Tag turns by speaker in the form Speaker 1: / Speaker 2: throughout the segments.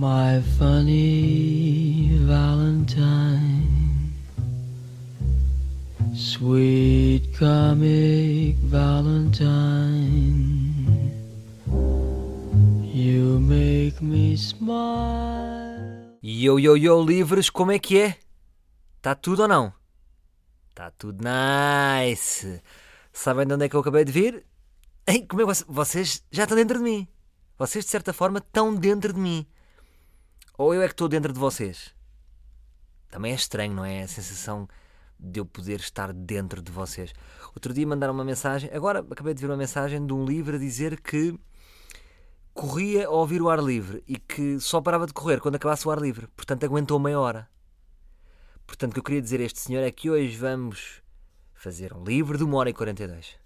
Speaker 1: My funny Valentine, sweet comic Valentine, you make me smile.
Speaker 2: Yo, yo, yo, livres, como é que é? Tá tudo ou não? Tá tudo nice. Sabem de onde é que eu acabei de vir? Ei, como é que vocês, já estão dentro de mim? Vocês, de certa forma, estão dentro de mim. Ou eu é que estou dentro de vocês? Também é estranho, não é? A sensação de eu poder estar dentro de vocês. Outro dia mandaram uma mensagem, agora acabei de ver uma mensagem de um livro a dizer que corria a ouvir o ar livre e que só parava de correr quando acabasse o ar livre. Portanto, aguentou meia hora. Portanto, o que eu queria dizer a este senhor é que hoje vamos fazer um livro de 1 hora e 42.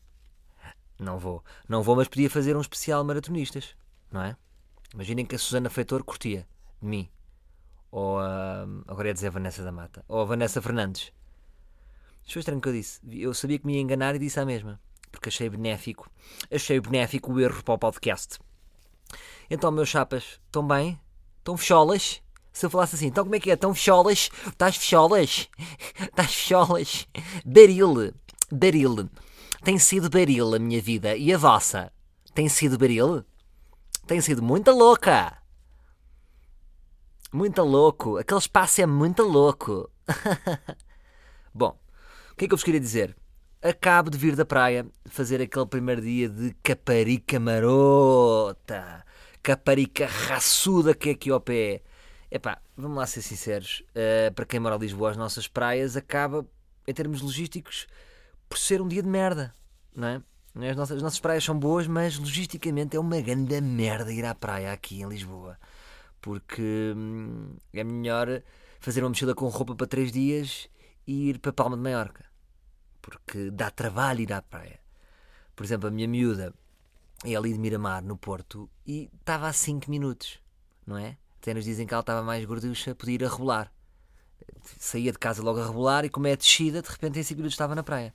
Speaker 2: Não vou, não vou, mas podia fazer um especial maratonistas, não é? Imaginem que a Susana Feitor curtia mim. Ou a. Agora ia dizer Vanessa da Mata. Ou a Vanessa Fernandes. Isto foi estranho que eu disse. Eu sabia que me ia enganar e disse a mesma. Porque achei benéfico. Achei benéfico o erro para o podcast. Então, meus chapas, estão bem? Estão fecholas? Se eu falasse assim, então como é que é? Estão fecholas? Estás fecholas? Estás fecholas? Baril. Baril. Tem sido baril a minha vida. E a vossa? Tem sido baril? Tem sido muito louca. Muito louco. Aquele espaço é muito louco. Bom, o que é que eu vos queria dizer? Acabo de vir da praia fazer aquele primeiro dia de caparica marota. Caparica raçuda que é aqui ao pé. Epá, vamos lá ser sinceros. Uh, para quem mora em Lisboa, as nossas praias acaba, em termos logísticos, por ser um dia de merda. Não é? As nossas, as nossas praias são boas, mas logisticamente é uma grande merda ir à praia aqui em Lisboa porque hum, é melhor fazer uma mochila com roupa para três dias e ir para Palma de Maiorca, porque dá trabalho ir à praia. Por exemplo, a minha miúda é ali de Miramar, no Porto, e estava a 5 minutos, não é? Até nos dizem que ela estava mais gorducha, podia ir a rebolar. Saía de casa logo a rebolar e, como é descida, de repente em 5 minutos estava na praia.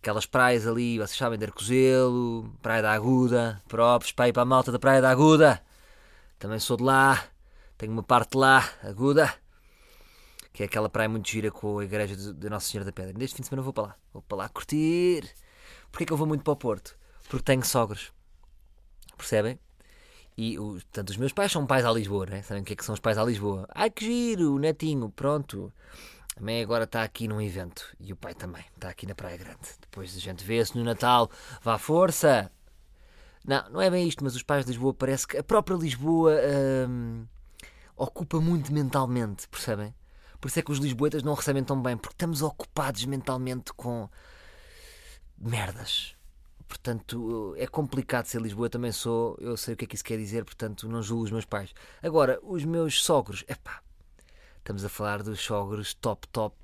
Speaker 2: Aquelas praias ali, vocês sabem, de Arcozelo, Praia da Aguda, próprios para ir para a malta da Praia da Aguda. Também sou de lá, tenho uma parte lá, aguda, que é aquela praia muito gira com a igreja da Nossa Senhora da Pedra. Neste fim de semana vou para lá, vou para lá curtir. Porquê que eu vou muito para o Porto? Porque tenho sogros, percebem? E o, portanto, os meus pais são pais à Lisboa, né? Sabem o que é que são os pais à Lisboa? Ai que giro, o netinho, pronto. A mãe agora está aqui num evento e o pai também, está aqui na Praia Grande. Depois a gente vê-se no Natal, vá força, não, não é bem isto, mas os pais de Lisboa parece que a própria Lisboa hum, ocupa muito mentalmente, percebem? Por isso é que os lisboetas não recebem tão bem, porque estamos ocupados mentalmente com merdas. Portanto, é complicado ser Lisboa, eu também sou, eu sei o que é que isso quer dizer, portanto, não julgo os meus pais. Agora, os meus sogros, epá, estamos a falar dos sogros top, top,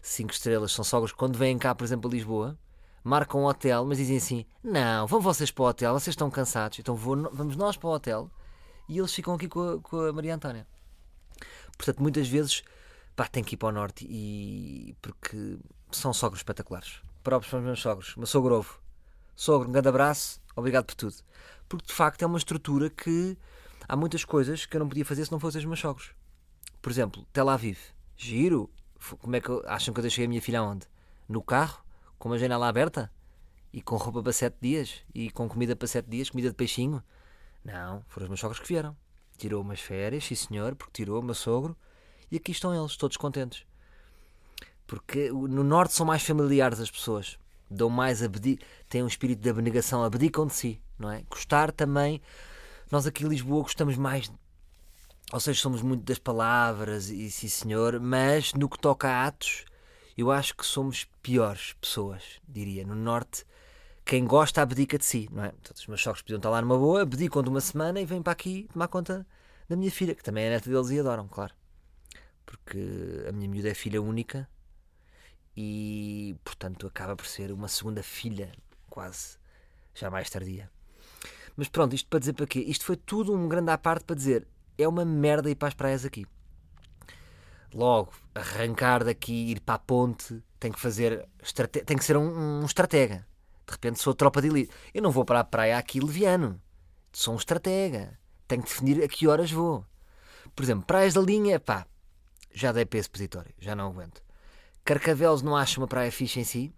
Speaker 2: 5 estrelas. São sogros que quando vêm cá, por exemplo, a Lisboa, marcam um hotel, mas dizem assim: não, vão vocês para o hotel, vocês estão cansados, então vou, vamos nós para o hotel e eles ficam aqui com a, com a Maria Antónia. Portanto, muitas vezes pá, tem que ir para o norte e porque são sogros espetaculares. Próprios para os meus sogros, meu sogro ovo. Sogro, um grande abraço, obrigado por tudo. Porque de facto é uma estrutura que há muitas coisas que eu não podia fazer se não fossem os meus sogros. Por exemplo, Tel Aviv, giro. Como é que acham que eu deixei a minha filha onde? No carro? Com uma janela aberta e com roupa para sete dias e com comida para sete dias, comida de peixinho. Não, foram os meus sogros que vieram. Tirou umas férias, sim senhor, porque tirou o meu sogro e aqui estão eles, todos contentes. Porque no norte são mais familiares as pessoas, dão mais abdi têm um espírito de abnegação, abdicam de si, não é? Gostar também, nós aqui em Lisboa gostamos mais, ou seja, somos muito das palavras e sim senhor, mas no que toca a atos, eu acho que somos piores pessoas, diria. No Norte, quem gosta abdica de si, não é? Portanto, os meus sogros podiam estar lá numa boa, abdicam de uma semana e vêm para aqui tomar conta da minha filha, que também é neta deles e adoram, claro. Porque a minha miúda é filha única e, portanto, acaba por ser uma segunda filha, quase, já mais tardia. Mas pronto, isto para dizer para quê? Isto foi tudo um grande à parte para dizer é uma merda ir para as praias aqui logo arrancar daqui, ir para a ponte, tem que fazer tem que ser um, um estratega. De repente sou tropa de elite. Eu não vou para a praia aqui leviano. Sou um estratega. Tenho que definir a que horas vou. Por exemplo, praias da linha, pá, já dei para esse positório, já não aguento. Carcavelos não acho uma praia fixe em si.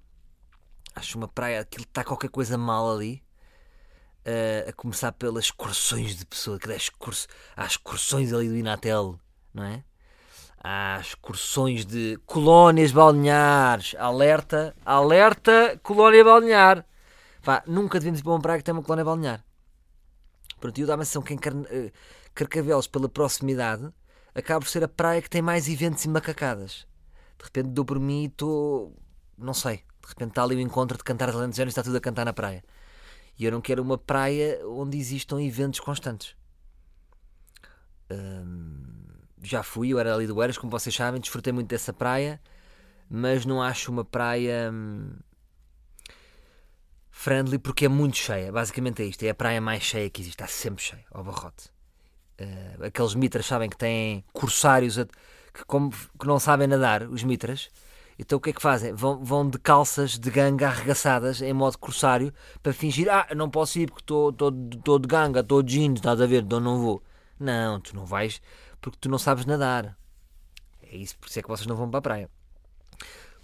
Speaker 2: Acho uma praia que está qualquer coisa mal ali. Uh, a começar pelas excursões de pessoas, que excurs... há excursões ali do Inatel, não é? Há excursões de colónias balneares. Alerta, alerta, colónia balnear. Pá, nunca devemos ir para uma praia que tem uma colónia balnear. Pronto, eu dá-me a que em uh, Carcavelos, pela proximidade, acaba por ser a praia que tem mais eventos e macacadas. De repente dou por mim e estou. Não sei. De repente está ali o encontro de cantar Alentejano e está tudo a cantar na praia. E eu não quero uma praia onde existam eventos constantes. Hum, já fui, eu era ali do Eiras, como vocês sabem, desfrutei muito dessa praia, mas não acho uma praia hum, friendly porque é muito cheia. Basicamente é isto: é a praia mais cheia que existe, está sempre cheia, ao barrote. Uh, aqueles mitras sabem que têm corsários a, que, como, que não sabem nadar, os mitras. Então o que é que fazem? Vão, vão de calças de ganga arregaçadas em modo corsário para fingir: ah, não posso ir porque estou de ganga, estou de jeans, estás a ver, então não vou. Não, tu não vais porque tu não sabes nadar. É isso, por isso é que vocês não vão para a praia.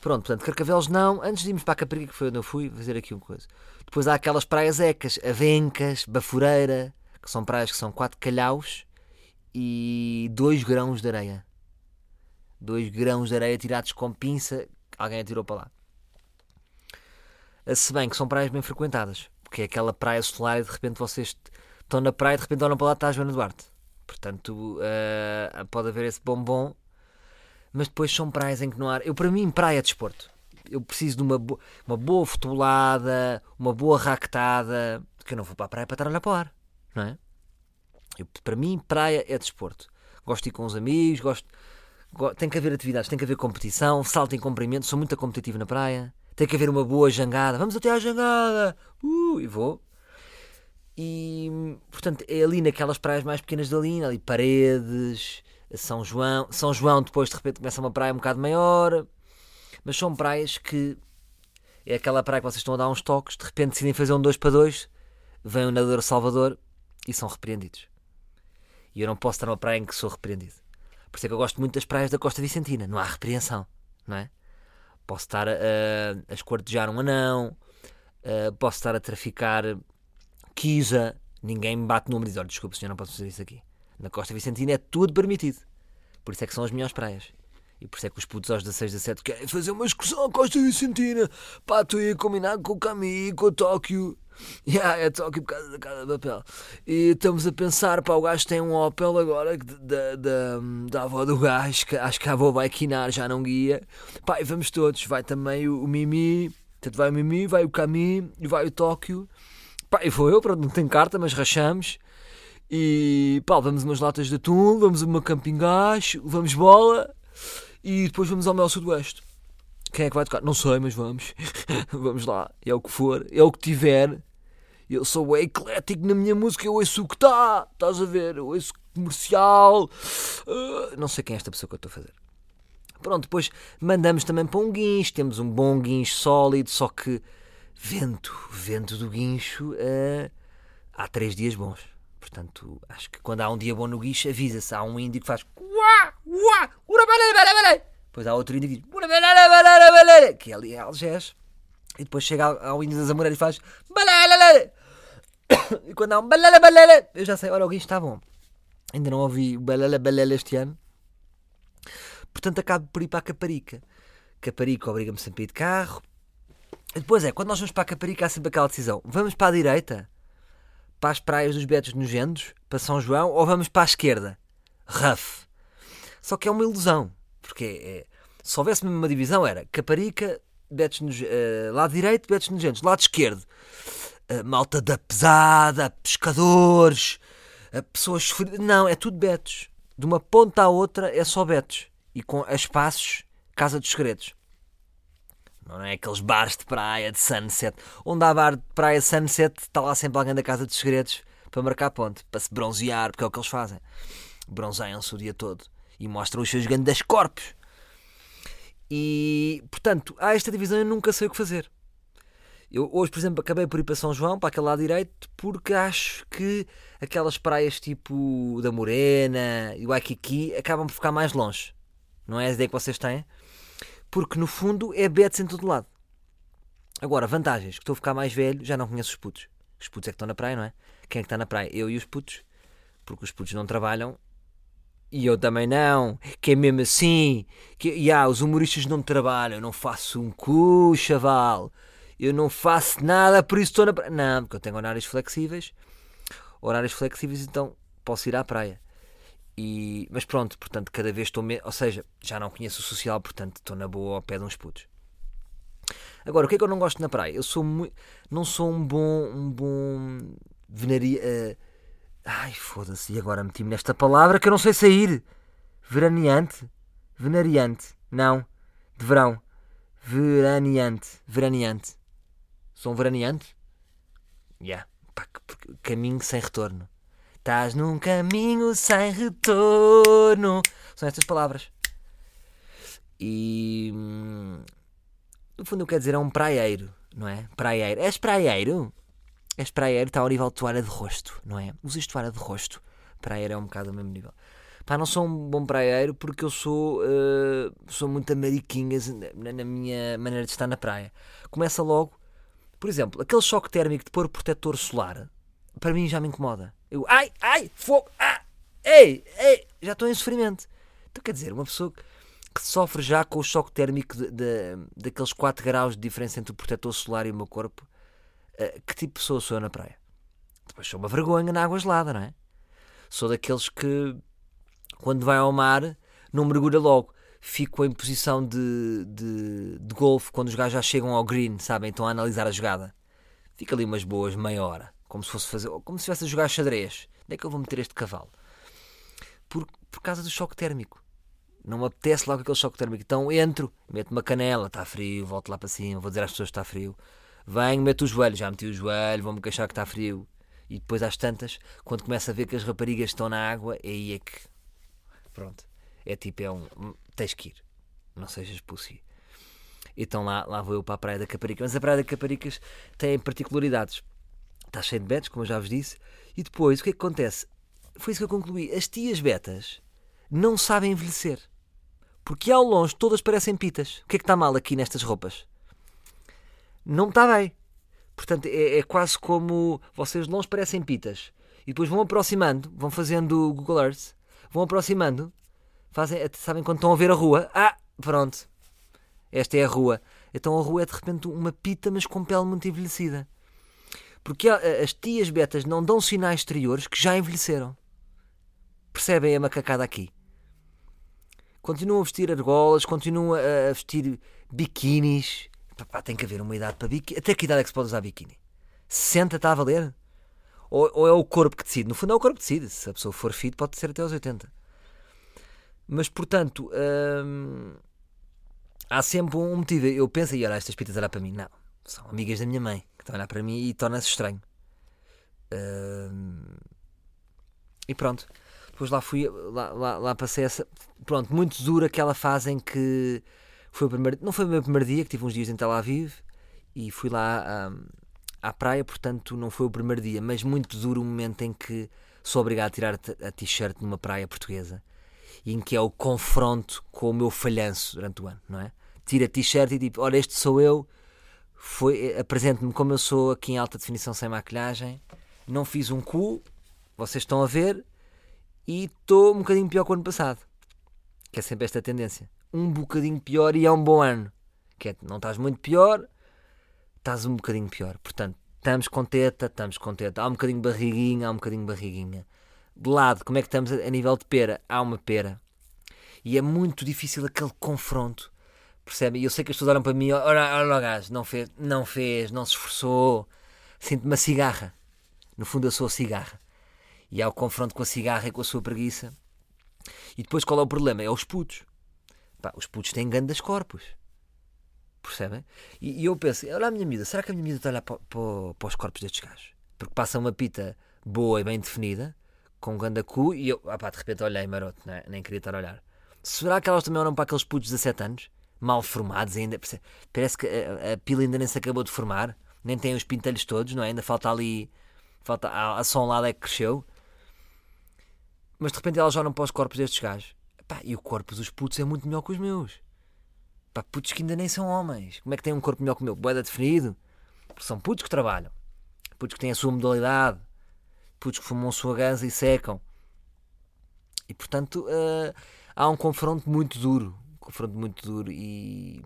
Speaker 2: Pronto, portanto, Carcavelos não. Antes de irmos para a Caparica, que foi onde eu fui, fazer aqui uma coisa. Depois há aquelas praias ecas, Avencas, Bafureira, que são praias que são quatro calhaus e dois grãos de areia. Dois grãos de areia tirados com pinça, alguém atirou para lá. Se bem que são praias bem frequentadas, porque é aquela praia solar e de repente vocês estão na praia e de repente olham para lá está a Joana Duarte. Portanto, uh, pode haver esse bombom, mas depois são praias em que não há. Eu, para mim, praia é desporto. Eu preciso de uma, bo... uma boa futebolada, uma boa raquetada, que eu não vou para a praia para estar a olhar para o ar, não é? Eu, para mim, praia é desporto. Gosto de ir com os amigos, gosto. Tem que haver atividades, tem que haver competição, salto em comprimento, sou muito competitivo na praia. Tem que haver uma boa jangada, vamos até à jangada! Uh, e vou. E, portanto, é ali naquelas praias mais pequenas da linha, ali Paredes, São João. São João depois de repente começa uma praia um bocado maior. Mas são praias que é aquela praia que vocês estão a dar uns toques, de repente decidem fazer um 2 para 2, vem o nadador Salvador e são repreendidos. E eu não posso estar numa praia em que sou repreendido. Por isso é que eu gosto muito das praias da Costa Vicentina. Não há repreensão, não é? Posso estar a, a esquartejar um anão, posso estar a traficar Quisa, ninguém me bate no ombro e diz: Olha, desculpa, senhor, não posso fazer isso aqui. Na Costa Vicentina é tudo permitido. Por isso é que são as melhores praias. E por isso é que os putos aos 16, 17 querem fazer uma excursão à Costa Vicentina. Pá, tu ia combinar com o Cami, com o Tóquio. Yeah, é Tóquio por causa da casa de papel. E estamos a pensar, pá, o gajo tem um Opel agora da, da, da avó do gajo, que acho que a avó vai quinar, já não guia. Pá, e vamos todos. Vai também o, o Mimi, portanto vai o Mimi, vai o Cami vai o Tóquio. Pá, e vou eu, pronto, não tenho carta, mas rachamos. E pá, vamos umas latas de atum, vamos uma camping gás, vamos bola e depois vamos ao Mel Sudoeste. Quem é que vai tocar? Não sei, mas vamos. vamos lá. É o que for, é o que tiver. Eu sou eclético na minha música, eu ouço o que está. Estás a ver? Eu ouço comercial. Uh, não sei quem é esta pessoa que eu estou a fazer. Pronto, depois mandamos também para um guincho. Temos um bom guincho sólido, só que vento, vento do guincho, uh, há três dias bons. Portanto, acho que quando há um dia bom no guincho, avisa-se. Há um índio que faz. Depois há outro índio que diz. Que ali é Algés. E depois chega ao índio das Amoreiras e faz. E quando há um. Eu já sei, olha, o guincho está bom. Ainda não ouvi balala balala este ano. Portanto, acabo por ir para a Caparica. Caparica obriga-me sempre a ir de carro. Depois é, quando nós vamos para a Caparica há sempre aquela decisão. Vamos para a direita? Para as praias dos Betos Nojentos? Para São João? Ou vamos para a esquerda? Rough. Só que é uma ilusão. Porque é, se houvesse mesmo uma divisão era Caparica, Betos, uh, lado direito, Betos Nojentos. Lado esquerdo, uh, malta da pesada, pescadores, uh, pessoas... Não, é tudo Betos. De uma ponta à outra é só Betos. E com espaços, Casa dos Segredos. Não é aqueles bares de praia de sunset. Onde há bar de praia sunset, está lá sempre alguém da Casa dos Segredos para marcar ponto, para se bronzear, porque é o que eles fazem. Bronzeiam-se o dia todo e mostram os seus grandes corpos. E, portanto, há esta divisão eu nunca sei o que fazer. Eu hoje, por exemplo, acabei por ir para São João, para aquele lado direito, porque acho que aquelas praias tipo da Morena e o Waikiki acabam por ficar mais longe. Não é a ideia que vocês têm? Porque no fundo é bets em todo lado. Agora, vantagens, que estou a ficar mais velho, já não conheço os putos. Os putos é que estão na praia, não é? Quem é que está na praia? Eu e os putos. Porque os putos não trabalham e eu também não, que é mesmo assim. Que, yeah, os humoristas não trabalham, eu não faço um cu, chaval. Eu não faço nada, por isso estou na praia. Não, porque eu tenho horários flexíveis. Horários flexíveis, então posso ir à praia. E, mas pronto, portanto, cada vez estou. Ou seja, já não conheço o social, portanto, estou na boa ao pé de uns putos. Agora, o que é que eu não gosto na praia? Eu sou muito. Não sou um bom. Um bom. Venaria. Uh... Ai, foda-se, e agora meti-me nesta palavra que eu não sei sair. Veraneante? Venariante? Não. De verão. Veraneante. Veraneante. Sou um veraneante? Yeah. Pá, caminho sem retorno. Estás num caminho sem retorno. São estas palavras. E. Hum, no fundo, eu quero dizer é um praieiro, não é? Praieiro. És praieiro? És praieiro, está ao nível de toalha de rosto, não é? Usas toalha de rosto. Praieiro é um bocado ao mesmo nível. Pá, não sou um bom praieiro porque eu sou, uh, sou muito amariquinhas na, na minha maneira de estar na praia. Começa logo por exemplo, aquele choque térmico de pôr protetor solar, para mim já me incomoda. Eu, ai, ai, fogo, ah, ei, ei, já estou em sofrimento. Então quer dizer, uma pessoa que sofre já com o choque térmico de, de, daqueles 4 graus de diferença entre o protetor solar e o meu corpo, uh, que tipo de pessoa sou eu na praia? Depois sou uma vergonha na água gelada, não é? Sou daqueles que, quando vai ao mar, não mergulha logo fico em posição de, de, de golfe quando os gajos já chegam ao green, sabem? Estão a analisar a jogada. Fica ali umas boas meia hora, como se fosse fazer, como se estivesse a jogar xadrez. Onde é que eu vou meter este cavalo? Por, por causa do choque térmico. Não me apetece logo aquele choque térmico. Então entro, meto uma canela, está frio, volto lá para cima, vou dizer às pessoas que está frio. Venho, meto o joelho, já meti o joelho, vou-me queixar que está frio. E depois às tantas, quando começo a ver que as raparigas estão na água, aí é que. Pronto. É tipo, é um tens que ir, não sejas pussy. Então lá, lá vou eu para a Praia da Caparica. Mas a Praia da Caparicas tem particularidades. Está cheio de betas, como eu já vos disse. E depois, o que é que acontece? Foi isso que eu concluí. As tias betas não sabem envelhecer. Porque ao longe todas parecem pitas. O que é que está mal aqui nestas roupas? Não está bem. Portanto, é, é quase como vocês de longe parecem pitas. E depois vão aproximando, vão fazendo Google Earth, vão aproximando Fazem, sabem quando estão a ver a rua? Ah, pronto. Esta é a rua. Então a rua é de repente uma pita, mas com pele muito envelhecida. Porque as tias betas não dão sinais exteriores que já envelheceram. Percebem a macacada aqui? Continuam a vestir argolas, continuam a vestir biquinis. Pá, tem que haver uma idade para biquíni. Até que idade é que se pode usar biquíni? 60 está a valer? Ou, ou, é o corpo que decide? No fundo é o corpo que decide. Se a pessoa for fit, pode ser até aos 80. Mas, portanto, hum, há sempre um motivo. Eu penso, e olha, estas pitas olhar para mim. Não, são amigas da minha mãe estão a olhar para mim e torna-se estranho. Hum, e pronto. Depois lá fui, lá, lá, lá, passei essa. Pronto, muito dura aquela fase em que foi o primeiro. Não foi o meu primeiro dia, que tive uns dias em Tel Aviv e fui lá hum, à praia, portanto não foi o primeiro dia, mas muito duro o momento em que sou obrigado a tirar a t-shirt numa praia portuguesa e em que é o confronto com o meu falhanço durante o ano, não é? Tira a t-shirt e tipo, olha, este sou eu, foi, apresento-me como eu sou aqui em alta definição sem maquilhagem, não fiz um cu, vocês estão a ver, e estou um bocadinho pior que o ano passado. Que é sempre esta tendência. Um bocadinho pior e é um bom ano. Que é, não estás muito pior, estás um bocadinho pior. Portanto, estamos com teta, estamos com teta. Há um bocadinho barriguinha, há um bocadinho barriguinha de lado, como é que estamos a, nível de pera? Há uma pera. E é muito difícil aquele confronto. Percebe? E eu sei que as pessoas olham para mim, olha, olha o gajo, não fez, não fez, não se esforçou. Sinto-me a cigarra. No fundo eu sou a cigarra. E há o confronto com a cigarra e com a sua preguiça. E depois qual é o problema? É os putos. Pá, os putos têm grandes corpos. Percebem? E, e, eu penso, olha a minha vida, será que a minha vida está a olhar para, para, para os corpos destes gajos? Porque passa uma pita boa e bem definida, com um ganda cu e eu, ah pá, de repente olhei maroto, né? nem queria estar a olhar. Será que elas também olham para aqueles putos de 17 anos? Mal formados ainda? Parece que a, a pila ainda nem se acabou de formar. nem tem os pintelhos todos, não é? Ainda falta ali, falta, a, a só um lado é que cresceu. Mas de repente elas olham para os corpos destes gajos. E o corpo dos putos é muito melhor que os meus. Putos que ainda nem são homens. Como é que têm um corpo melhor que o meu? Boeda definido. Porque são putos que trabalham. Putos que têm a sua modalidade. Putos que fumam a sua ganza e secam. E portanto uh, há um confronto muito duro. Confronto muito duro e.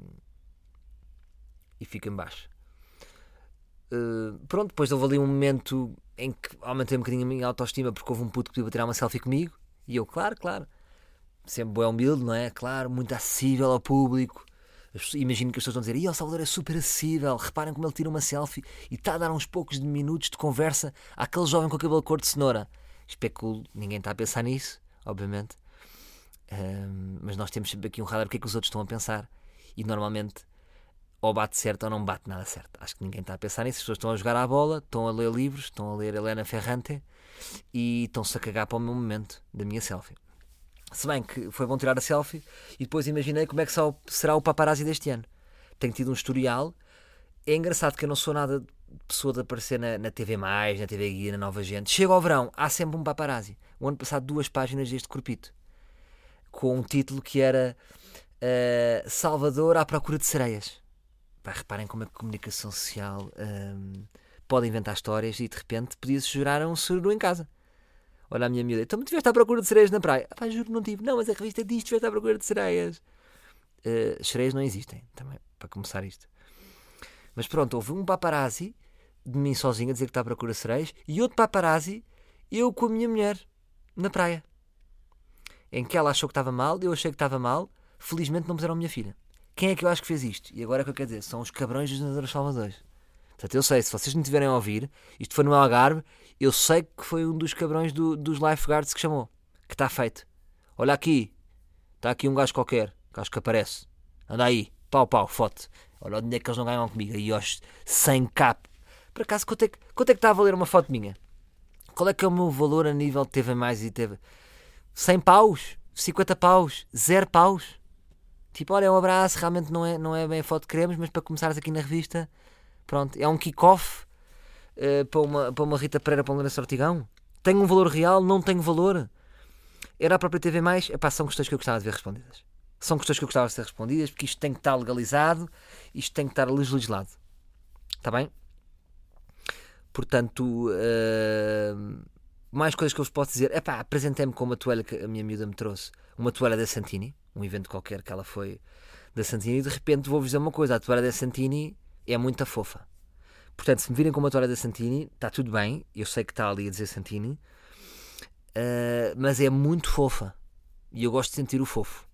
Speaker 2: e fica em baixo. Uh, pronto, depois houve ali um momento em que aumentei um bocadinho a minha autoestima porque houve um puto que pediu para tirar uma selfie comigo. E eu, claro, claro. Sempre bem humilde, não é? Claro, muito acessível ao público. Imagino que as pessoas vão dizer: e o Salvador é super acessível, reparem como ele tira uma selfie e está a dar uns poucos de minutos de conversa àquele jovem com o cabelo cor de cenoura. Especulo, ninguém está a pensar nisso, obviamente. Mas nós temos sempre aqui um radar, o que é que os outros estão a pensar. E normalmente ou bate certo ou não bate nada certo. Acho que ninguém está a pensar nisso. As pessoas estão a jogar à bola, estão a ler livros, estão a ler Helena Ferrante e estão-se a cagar para o meu momento da minha selfie. Se bem que foi bom tirar a selfie e depois imaginei como é que será o paparazzi deste ano. Tenho tido um historial. É engraçado que eu não sou nada pessoa de aparecer na, na TV, na TV Guia, na Nova Gente. Chega ao verão, há sempre um paparazzi. O ano passado, duas páginas deste corpito com um título que era uh, Salvador à procura de sereias. Pá, reparem como a comunicação social um, pode inventar histórias e de repente podia-se jurar a um sururu em casa. Olha a minha miúda. Então me tiveste à procura de sereias na praia. Ah, pá, juro que não tive. Não, mas a revista diz que estiveste à procura de sereias. Uh, sereias não existem, também, para começar isto. Mas pronto, houve um paparazzi de mim sozinho a dizer que está à procura de sereias e outro paparazzi, eu com a minha mulher, na praia. Em que ela achou que estava mal, eu achei que estava mal. Felizmente não puseram a minha filha. Quem é que eu acho que fez isto? E agora é o que eu quero dizer, são os cabrões dos nadadores salvadores. Portanto, eu sei, se vocês me tiverem a ouvir, isto foi no Algarve, eu sei que foi um dos cabrões do, dos lifeguards que chamou. Que está feito. Olha aqui. Está aqui um gajo qualquer. Gajo que aparece. Anda aí. Pau, pau, foto. Olha onde é que eles não ganham comigo. Aí aos 100 cap. Por acaso, quanto é, que, quanto é que está a valer uma foto minha? Qual é que é o meu valor a nível de TV mais e TV? 100 paus? 50 paus? 0 paus? Tipo, olha, é um abraço, realmente não é, não é bem a foto que queremos, mas para começares aqui na revista, pronto, é um kick-off uh, para, uma, para uma Rita Pereira, para um Lourenço Ortigão? Tem um valor real? Não tem valor? Era a própria TV Mais? Epá, são questões que eu gostava de ver respondidas. São questões que eu gostava de ser respondidas, porque isto tem que estar legalizado, isto tem que estar legislado. Está bem? Portanto, uh, mais coisas que eu vos posso dizer. Epá, apresentei-me com uma toalha que a minha miúda me trouxe. Uma toalha da Santini, um evento qualquer que ela foi da Santini, e de repente vou-vos dizer uma coisa: a toalha da Santini é muito fofa. Portanto, se me virem com uma toalha da Santini, está tudo bem, eu sei que está ali a dizer Santini, uh, mas é muito fofa e eu gosto de sentir o fofo.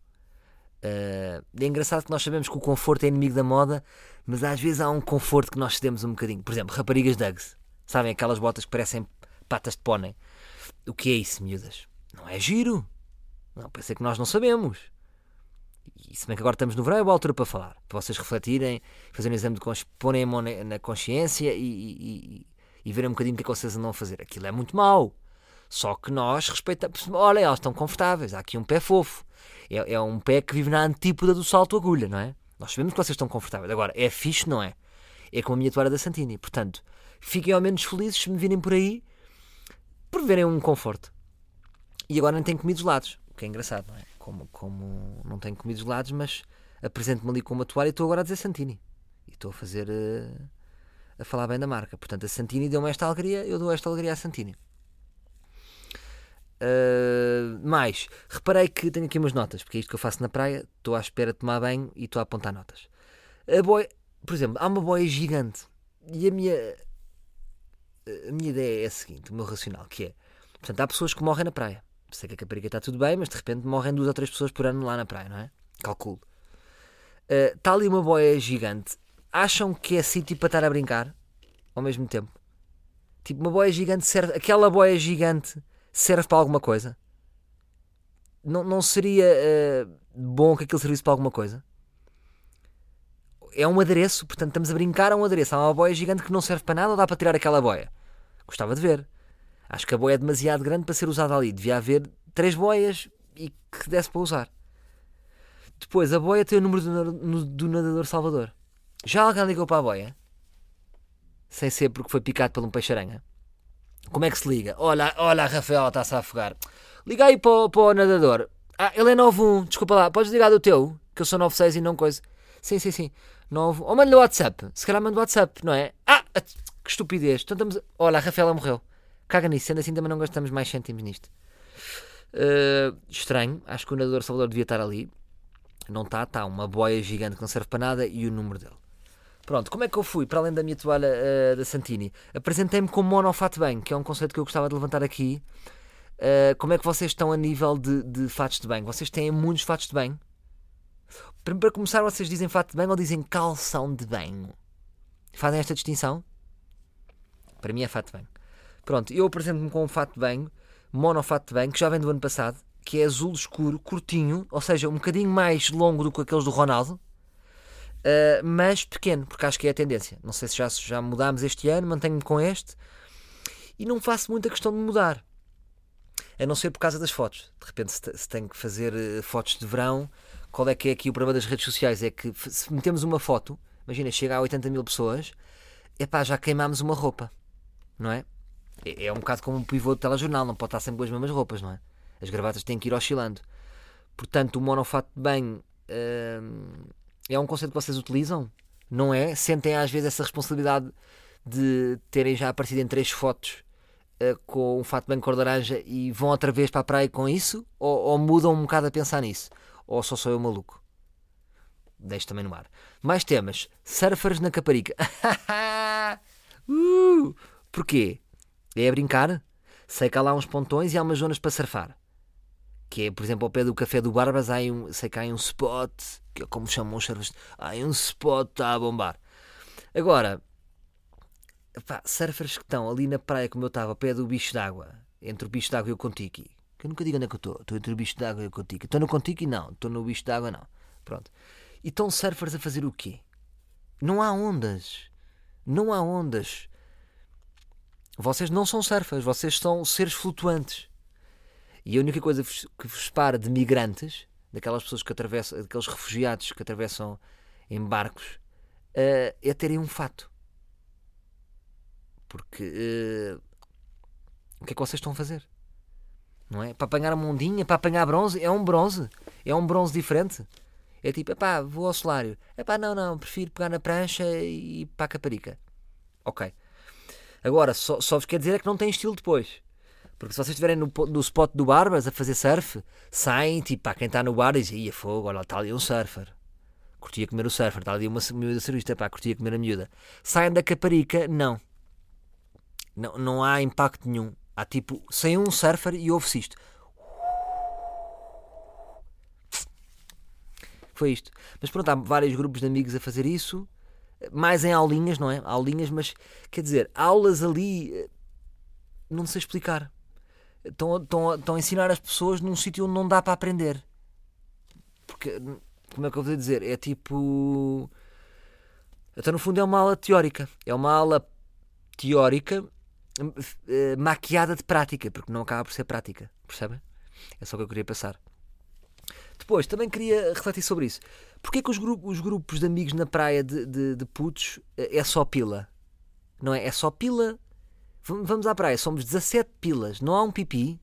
Speaker 2: Uh, é engraçado que nós sabemos que o conforto é inimigo da moda, mas às vezes há um conforto que nós cedemos um bocadinho. Por exemplo, raparigas Dugs, sabem aquelas botas que parecem patas de pônei. O que é isso, miúdas? Não é giro? Não, pensei que nós não sabemos. E se bem que agora estamos no verão, é boa altura para falar. Para vocês refletirem, fazerem um exame de consciência, porem a mão na consciência e, e, e, verem um bocadinho o que é que vocês andam a fazer. Aquilo é muito mau. Só que nós respeitamos. Olha, elas estão confortáveis. Há aqui um pé fofo. É, é um pé que vive na antípoda do salto agulha, não é? Nós sabemos que vocês estão confortáveis. Agora, é fixe, não é? É como a minha toalha da Santini. Portanto, fiquem ao menos felizes se me virem por aí por verem um conforto. E agora nem tenho comidos lados, o que é engraçado, não é? Como, como não tenho comidos lados, mas apresento-me ali com uma toalha e estou agora a dizer Santini. E estou a fazer. Uh, a falar bem da marca. Portanto, a Santini deu-me esta alegria, eu dou esta alegria à Santini. Uh, mais, reparei que tenho aqui umas notas, porque é isto que eu faço na praia. Estou à espera de tomar banho e estou a apontar notas. A boia, por exemplo, há uma boia gigante e a minha, a minha ideia é a seguinte, o meu racional, que é, portanto, há pessoas que morrem na praia. Sei que a Caparica está tudo bem, mas de repente morrem duas ou três pessoas por ano lá na praia, não é? Calculo. Uh, está ali uma boia gigante. Acham que é sítio para estar a brincar ao mesmo tempo? Tipo, uma boia gigante serve. Aquela boia gigante serve para alguma coisa? Não, não seria uh, bom que aquilo servisse para alguma coisa? É um adereço, portanto estamos a brincar a um adereço. Há uma boia gigante que não serve para nada ou dá para tirar aquela boia? Gostava de ver. Acho que a boia é demasiado grande para ser usada ali. Devia haver três boias e que desse para usar. Depois, a boia tem o número do, do nadador Salvador. Já alguém ligou para a boia? sem ser porque foi picado por um peixe-aranha. Como é que se liga? Olha, olha a Rafaela está-se a afogar. Liga aí para, para o nadador. Ah, ele é 91, desculpa lá, podes ligar do teu, que eu sou 96 e não coisa. Sim, sim, sim. 9. Ou manda-lhe o WhatsApp. Se calhar manda o WhatsApp, não é? Ah, que estupidez. Então estamos... Olha, a Rafaela morreu. Caga nisso, sendo assim também não gastamos mais cêntimos nisto. Uh, estranho, acho que o nadador Salvador devia estar ali. Não está, está uma boia gigante que não serve para nada e o número dele. Pronto, como é que eu fui, para além da minha toalha uh, da Santini? Apresentei-me como monofato bem, que é um conceito que eu gostava de levantar aqui. Uh, como é que vocês estão a nível de, de fatos de banho? Vocês têm muitos fatos de banho? Para, para começar, vocês dizem fato de banho ou dizem calção de banho? Fazem esta distinção? Para mim é fato de banho. Pronto, eu apresento-me com um fato de banho, monofato de banho, que já vem do ano passado, que é azul escuro, curtinho, ou seja, um bocadinho mais longo do que aqueles do Ronaldo, uh, mas pequeno, porque acho que é a tendência. Não sei se já, já mudámos este ano, mantenho-me com este e não faço muita questão de mudar. A não ser por causa das fotos. De repente, se, se tenho que fazer uh, fotos de verão, qual é que é aqui o problema das redes sociais? É que se metemos uma foto, imagina, chega a 80 mil pessoas, epá, já queimámos uma roupa, não é? É, é um bocado como um pivô de telejornal, não pode estar sempre com as mesmas roupas, não é? As gravatas têm que ir oscilando. Portanto, o monofato de banho hum, é um conceito que vocês utilizam, não é? Sentem às vezes essa responsabilidade de terem já aparecido em três fotos uh, com um fato de banho cor de laranja e vão outra vez para a praia com isso? Ou, ou mudam um bocado a pensar nisso? Ou só sou eu maluco? Deixo também no ar. Mais temas. Surfers na Caparica. uh, porquê? É a brincar? Sei que há lá uns pontões e há umas zonas para surfar. Que é, por exemplo, ao pé do Café do Barbas, há um, sei que há um spot, que é como chamam os surfers, há um spot está a bombar. Agora, pá, surfers que estão ali na praia, como eu estava, ao pé do bicho d'água, entre o bicho d'água e o Contiki, que eu nunca digo onde é que eu estou, estou entre o bicho d'água e o Contiki. Estou no Contiki? Não, estou no bicho d'água? Não. Pronto. E estão surfers a fazer o quê? Não há ondas. Não há ondas. Vocês não são surfers, vocês são seres flutuantes. E a única coisa que vos separa de migrantes, daquelas pessoas que atravessam, daqueles refugiados que atravessam em barcos, uh, é terem um fato. Porque uh, o que é que vocês estão a fazer? Não é? Para apanhar uma ondinha, para apanhar bronze, é um bronze. É um bronze diferente. É tipo, epá, vou ao solário. Epá, não, não, prefiro pegar na prancha e ir para a caparica. Ok. Agora, só, só vos quer dizer é que não tem estilo depois. Porque se vocês estiverem no, no spot do Barbas a fazer surf, saem, tipo, pá, quem está no bar diz, ia fogo, olha, está ali um surfer. Curtia comer o surfer, está ali uma miúda surfista, pá, curtia comer a miúda. Saem da caparica, não. Não, não há impacto nenhum. Há tipo, sem um surfer e ouve-se isto. Foi isto. Mas pronto, há vários grupos de amigos a fazer isso, mais em aulinhas, não é? Aulinhas, mas quer dizer, aulas ali, não sei explicar. Estão, estão, estão a ensinar as pessoas num sítio onde não dá para aprender. Porque, como é que eu vou dizer? É tipo. Até no fundo é uma aula teórica. É uma aula teórica eh, maquiada de prática, porque não acaba por ser prática, percebem? É só o que eu queria passar. Depois, também queria refletir sobre isso. Porquê que os, grupos, os grupos de amigos na praia de, de, de putos é só pila? Não é? É só pila. Vamos à praia, somos 17 pilas, não há um pipi.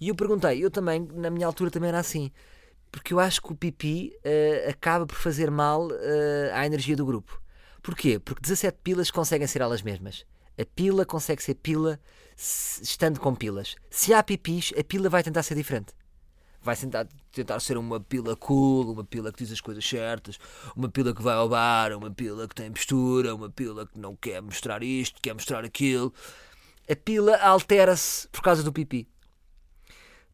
Speaker 2: E eu perguntei, eu também, na minha altura também era assim. Porque eu acho que o pipi uh, acaba por fazer mal uh, à energia do grupo. Porquê? Porque 17 pilas conseguem ser elas mesmas. A pila consegue ser pila estando com pilas. Se há pipis, a pila vai tentar ser diferente. Vai tentar, tentar ser uma pila cool, uma pila que diz as coisas certas, uma pila que vai ao bar, uma pila que tem postura, uma pila que não quer mostrar isto, quer mostrar aquilo. A pila altera-se por causa do pipi.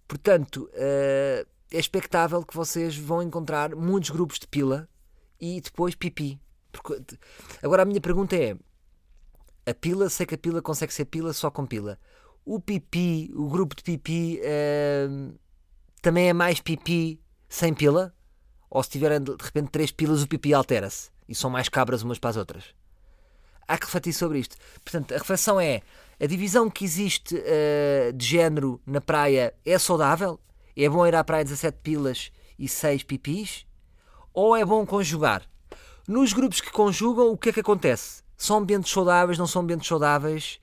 Speaker 2: Portanto, é expectável que vocês vão encontrar muitos grupos de pila e depois pipi. Agora a minha pergunta é: a pila, sei que a pila consegue ser pila só com pila. O pipi, o grupo de pipi, uh, também é mais pipi sem pila? Ou se tiverem de repente três pilas, o pipi altera-se e são mais cabras umas para as outras? Há que refletir sobre isto. Portanto, a reflexão é: a divisão que existe uh, de género na praia é saudável? É bom ir à praia 17 pilas e 6 pipis? Ou é bom conjugar? Nos grupos que conjugam, o que é que acontece? São ambientes saudáveis, não são ambientes saudáveis?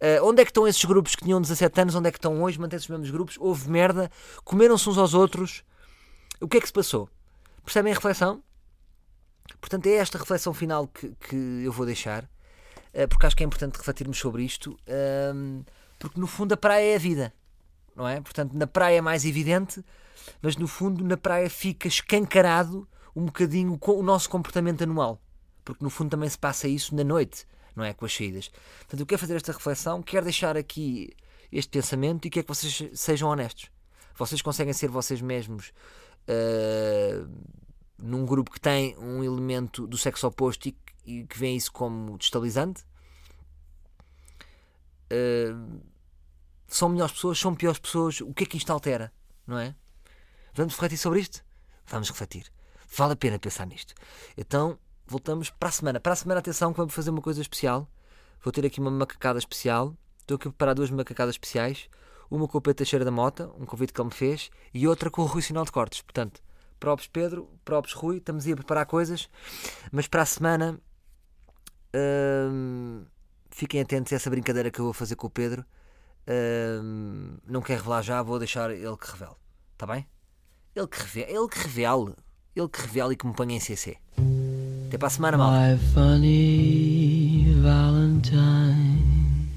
Speaker 2: Uh, onde é que estão esses grupos que tinham 17 anos? Onde é que estão hoje? Mantêm-se os mesmos grupos? Houve merda? Comeram-se uns aos outros? O que é que se passou? Percebem a reflexão? Portanto, é esta reflexão final que, que eu vou deixar, uh, porque acho que é importante refletirmos sobre isto, uh, porque no fundo a praia é a vida, não é? Portanto, na praia é mais evidente, mas no fundo na praia fica escancarado um bocadinho o nosso comportamento anual, porque no fundo também se passa isso na noite, não é? Com as saídas. Portanto, eu quero fazer esta reflexão, quero deixar aqui este pensamento e quero que vocês sejam honestos. Vocês conseguem ser vocês mesmos uh, num grupo que tem um elemento do sexo oposto e, e que vê isso como destabilizante? Uh, são melhores pessoas, são piores pessoas, o que é que isto altera, não é? Vamos refletir sobre isto? Vamos refletir. Vale a pena pensar nisto. Então, voltamos para a semana. Para a semana, atenção, que vamos fazer uma coisa especial. Vou ter aqui uma macacada especial. Estou aqui a preparar duas macacadas especiais. Uma com o Pedro Teixeira da Mota, um convite que ele me fez, e outra com o Rui Sinal de Cortes. Portanto, próprios Pedro, próprios Rui, estamos aí a preparar coisas, mas para a semana hum, fiquem atentos a essa brincadeira que eu vou fazer com o Pedro. Hum, não quero revelar já, vou deixar ele que revele. Está bem? Ele que revele, ele que revele, ele que revele e que me ponha em CC. Mal.
Speaker 1: My funny Valentine,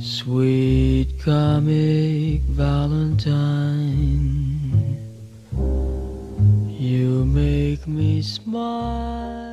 Speaker 1: sweet comic Valentine, you make me smile.